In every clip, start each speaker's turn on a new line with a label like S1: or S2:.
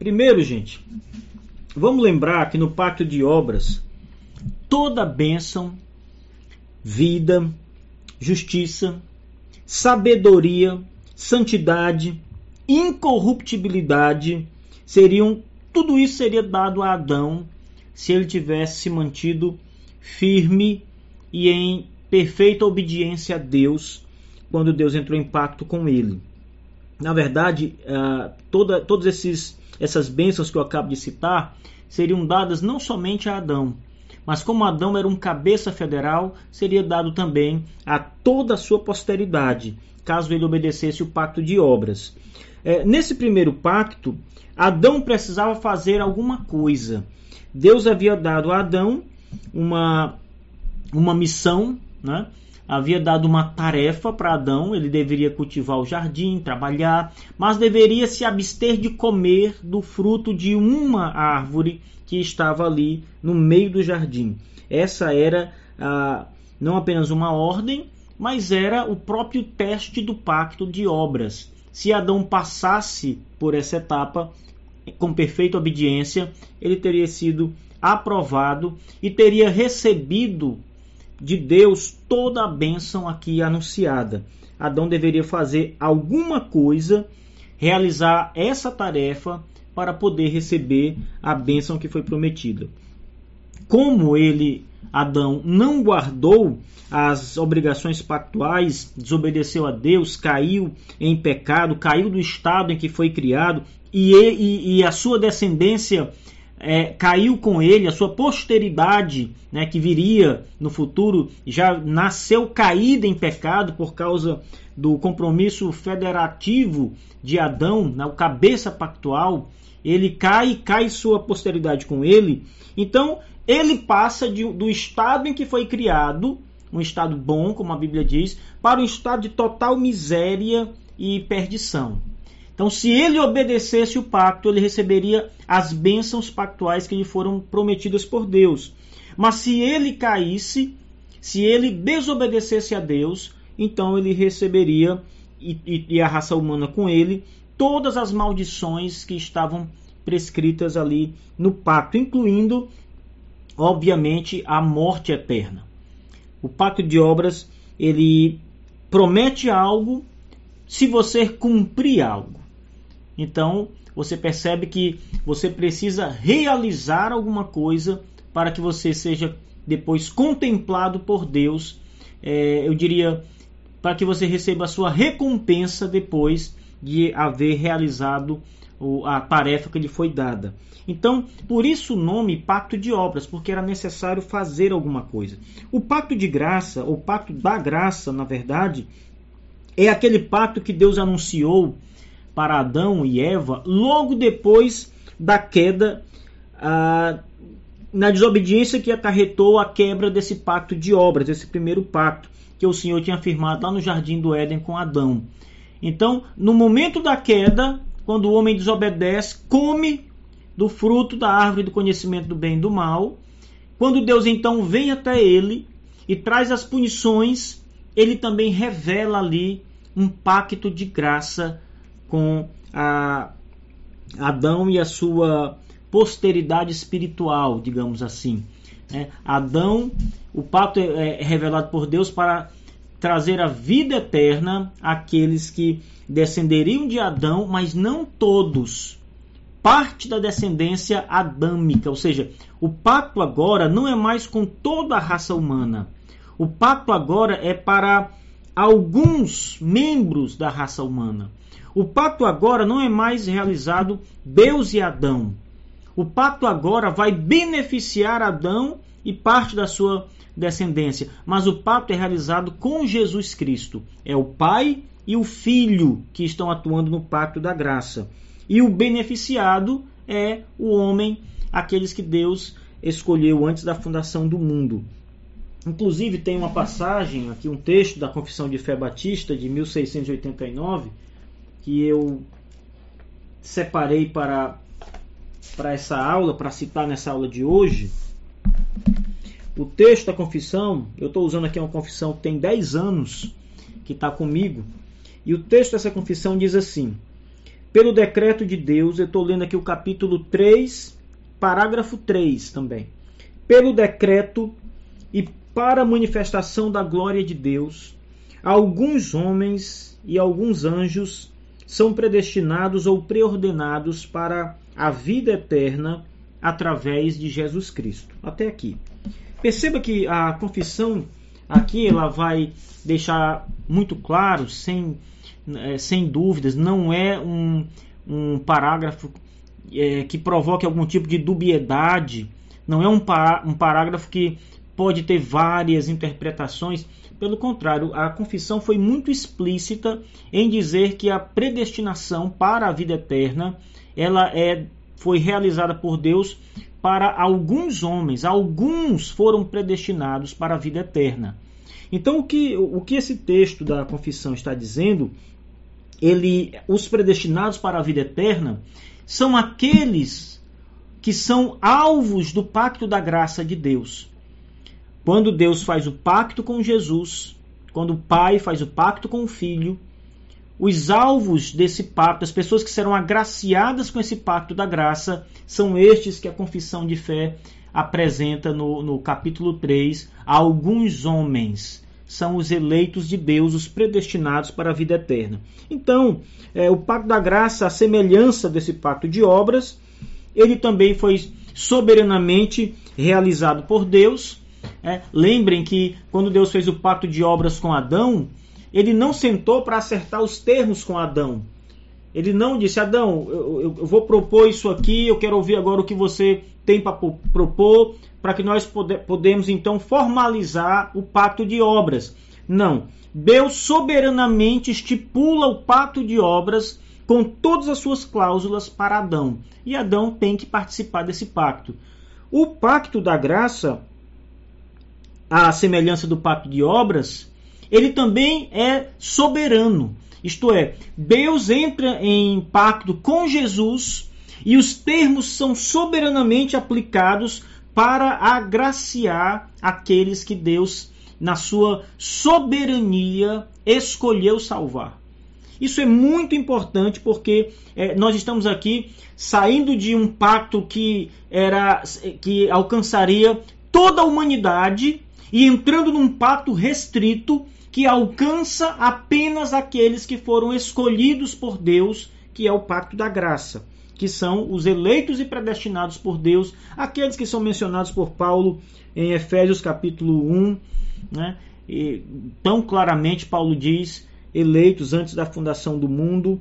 S1: Primeiro, gente, vamos lembrar que no pacto de obras, toda bênção, vida, justiça, sabedoria, santidade, incorruptibilidade seriam tudo isso seria dado a Adão se ele tivesse se mantido firme e em perfeita obediência a Deus quando Deus entrou em pacto com ele. Na verdade, uh, toda, todas esses, essas bênçãos que eu acabo de citar seriam dadas não somente a Adão, mas como Adão era um cabeça federal, seria dado também a toda a sua posteridade, caso ele obedecesse o pacto de obras. É, nesse primeiro pacto, Adão precisava fazer alguma coisa. Deus havia dado a Adão uma, uma missão, né? Havia dado uma tarefa para Adão, ele deveria cultivar o jardim, trabalhar, mas deveria se abster de comer do fruto de uma árvore que estava ali no meio do jardim. Essa era ah, não apenas uma ordem, mas era o próprio teste do pacto de obras. Se Adão passasse por essa etapa com perfeita obediência, ele teria sido aprovado e teria recebido de Deus toda a bênção aqui anunciada. Adão deveria fazer alguma coisa, realizar essa tarefa para poder receber a bênção que foi prometida. Como ele, Adão, não guardou as obrigações pactuais, desobedeceu a Deus, caiu em pecado, caiu do estado em que foi criado e, e, e a sua descendência é, caiu com ele, a sua posteridade, né, que viria no futuro, já nasceu caída em pecado por causa do compromisso federativo de Adão, né, o cabeça pactual. Ele cai cai sua posteridade com ele. Então, ele passa de, do estado em que foi criado, um estado bom, como a Bíblia diz, para um estado de total miséria e perdição. Então, se ele obedecesse o pacto, ele receberia as bênçãos pactuais que lhe foram prometidas por Deus. Mas se ele caísse, se ele desobedecesse a Deus, então ele receberia, e, e, e a raça humana com ele, todas as maldições que estavam prescritas ali no pacto, incluindo, obviamente, a morte eterna. O pacto de obras, ele promete algo se você cumprir algo. Então, você percebe que você precisa realizar alguma coisa para que você seja depois contemplado por Deus. É, eu diria para que você receba a sua recompensa depois de haver realizado a tarefa que lhe foi dada. Então, por isso o nome pacto de obras, porque era necessário fazer alguma coisa. O pacto de graça, ou pacto da graça, na verdade, é aquele pacto que Deus anunciou para Adão e Eva logo depois da queda, ah, na desobediência que acarretou a quebra desse pacto de obras, esse primeiro pacto que o Senhor tinha firmado lá no jardim do Éden com Adão. Então, no momento da queda, quando o homem desobedece, come do fruto da árvore do conhecimento do bem e do mal. Quando Deus então vem até ele e traz as punições, ele também revela ali um pacto de graça com a Adão e a sua posteridade espiritual, digamos assim. É, Adão, o pacto é, é revelado por Deus para trazer a vida eterna àqueles que descenderiam de Adão, mas não todos. Parte da descendência adâmica, ou seja, o pacto agora não é mais com toda a raça humana. O pacto agora é para alguns membros da raça humana. O pacto agora não é mais realizado Deus e Adão. O pacto agora vai beneficiar Adão e parte da sua descendência, mas o pacto é realizado com Jesus Cristo. É o Pai e o Filho que estão atuando no pacto da graça. E o beneficiado é o homem, aqueles que Deus escolheu antes da fundação do mundo. Inclusive tem uma passagem aqui, um texto da Confissão de Fé Batista de 1689, que eu separei para, para essa aula, para citar nessa aula de hoje. O texto da confissão, eu estou usando aqui uma confissão que tem 10 anos, que está comigo, e o texto dessa confissão diz assim: pelo decreto de Deus, eu estou lendo aqui o capítulo 3, parágrafo 3 também. Pelo decreto e para a manifestação da glória de Deus, alguns homens e alguns anjos são predestinados ou preordenados para a vida eterna através de Jesus Cristo. Até aqui. Perceba que a confissão aqui ela vai deixar muito claro, sem, é, sem dúvidas, não é um, um parágrafo é, que provoque algum tipo de dubiedade, não é um, um parágrafo que pode ter várias interpretações. Pelo contrário, a confissão foi muito explícita em dizer que a predestinação para a vida eterna ela é, foi realizada por Deus para alguns homens, alguns foram predestinados para a vida eterna. Então, o que, o que esse texto da confissão está dizendo, ele, os predestinados para a vida eterna são aqueles que são alvos do pacto da graça de Deus. Quando Deus faz o pacto com Jesus, quando o Pai faz o pacto com o Filho, os alvos desse pacto, as pessoas que serão agraciadas com esse pacto da graça, são estes que a confissão de fé apresenta no, no capítulo 3. Alguns homens são os eleitos de Deus, os predestinados para a vida eterna. Então, é, o pacto da graça, a semelhança desse pacto de obras, ele também foi soberanamente realizado por Deus. É, lembrem que quando Deus fez o pacto de obras com Adão, ele não sentou para acertar os termos com Adão. Ele não disse, Adão, eu, eu, vou propor isso aqui, eu quero ouvir agora o que você tem para propor, para que nós pode, podemos então formalizar o pacto de obras. Não. Deus soberanamente estipula o pacto de obras com todas as suas cláusulas para Adão. E Adão tem que participar desse pacto. O pacto da graça, a semelhança do pacto de obras, ele também é soberano. Isto é, Deus entra em pacto com Jesus e os termos são soberanamente aplicados para agraciar aqueles que Deus, na sua soberania, escolheu salvar. Isso é muito importante porque é, nós estamos aqui saindo de um pacto que era que alcançaria toda a humanidade e entrando num pacto restrito que alcança apenas aqueles que foram escolhidos por Deus, que é o pacto da graça, que são os eleitos e predestinados por Deus, aqueles que são mencionados por Paulo em Efésios capítulo 1, né? E, tão claramente Paulo diz, eleitos antes da fundação do mundo,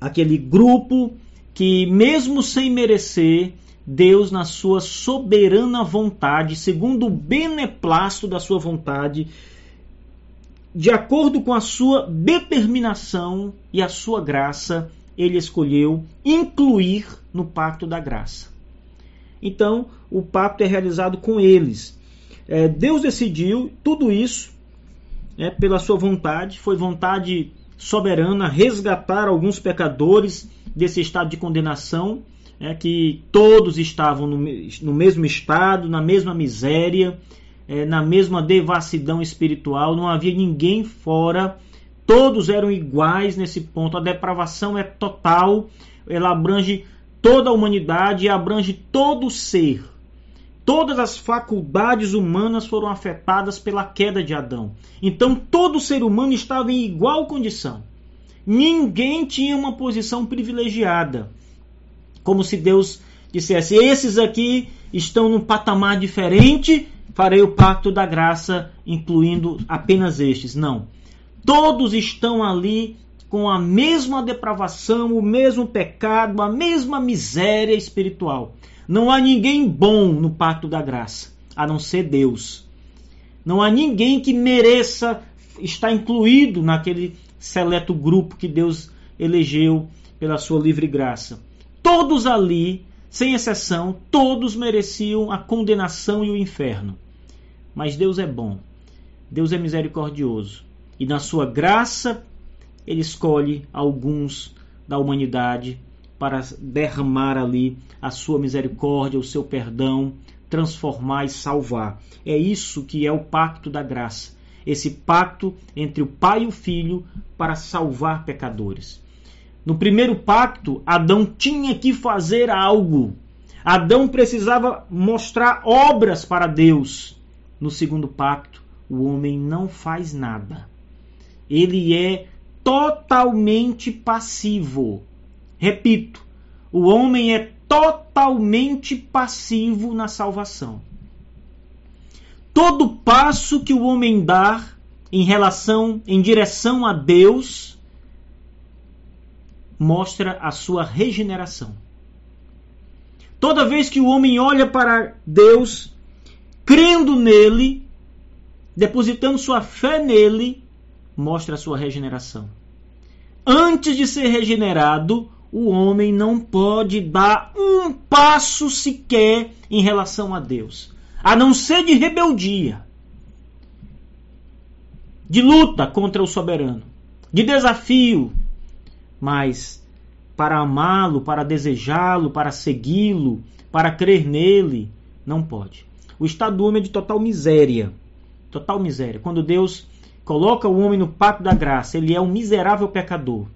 S1: aquele grupo que mesmo sem merecer, Deus, na sua soberana vontade, segundo o beneplácito da sua vontade, de acordo com a sua determinação e a sua graça, ele escolheu incluir no pacto da graça. Então, o pacto é realizado com eles. É, Deus decidiu tudo isso é, pela sua vontade, foi vontade soberana resgatar alguns pecadores desse estado de condenação, é, que todos estavam no, no mesmo estado, na mesma miséria, é, na mesma devassidão espiritual, não havia ninguém fora, todos eram iguais nesse ponto. A depravação é total, ela abrange toda a humanidade e abrange todo o ser. Todas as faculdades humanas foram afetadas pela queda de Adão. Então todo ser humano estava em igual condição. Ninguém tinha uma posição privilegiada. Como se Deus dissesse: esses aqui estão num patamar diferente farei o pacto da graça, incluindo apenas estes. Não. Todos estão ali com a mesma depravação, o mesmo pecado, a mesma miséria espiritual. Não há ninguém bom no pacto da graça, a não ser Deus. Não há ninguém que mereça estar incluído naquele seleto grupo que Deus elegeu pela sua livre graça. Todos ali, sem exceção, todos mereciam a condenação e o inferno. Mas Deus é bom, Deus é misericordioso e na sua graça ele escolhe alguns da humanidade para derramar ali a sua misericórdia, o seu perdão, transformar e salvar. É isso que é o pacto da graça. Esse pacto entre o Pai e o Filho para salvar pecadores. No primeiro pacto, Adão tinha que fazer algo. Adão precisava mostrar obras para Deus. No segundo pacto, o homem não faz nada. Ele é totalmente passivo. Repito, o homem é totalmente passivo na salvação. Todo passo que o homem dá em relação, em direção a Deus, mostra a sua regeneração. Toda vez que o homem olha para Deus, crendo nele, depositando sua fé nele, mostra a sua regeneração. Antes de ser regenerado, o homem não pode dar um passo sequer em relação a Deus, a não ser de rebeldia, de luta contra o soberano, de desafio, mas para amá-lo, para desejá-lo, para segui-lo, para crer nele, não pode. O estado do homem é de total miséria. Total miséria. Quando Deus coloca o homem no pacto da graça, ele é um miserável pecador.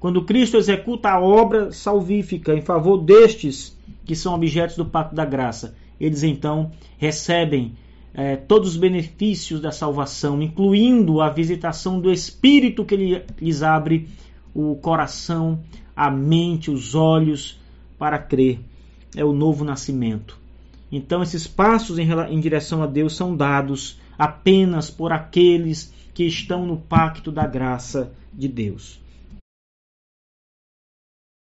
S1: Quando Cristo executa a obra salvífica em favor destes que são objetos do pacto da graça, eles então recebem é, todos os benefícios da salvação, incluindo a visitação do Espírito que lhes abre o coração, a mente, os olhos para crer. É o novo nascimento. Então, esses passos em, em direção a Deus são dados apenas por aqueles que estão no pacto da graça de Deus.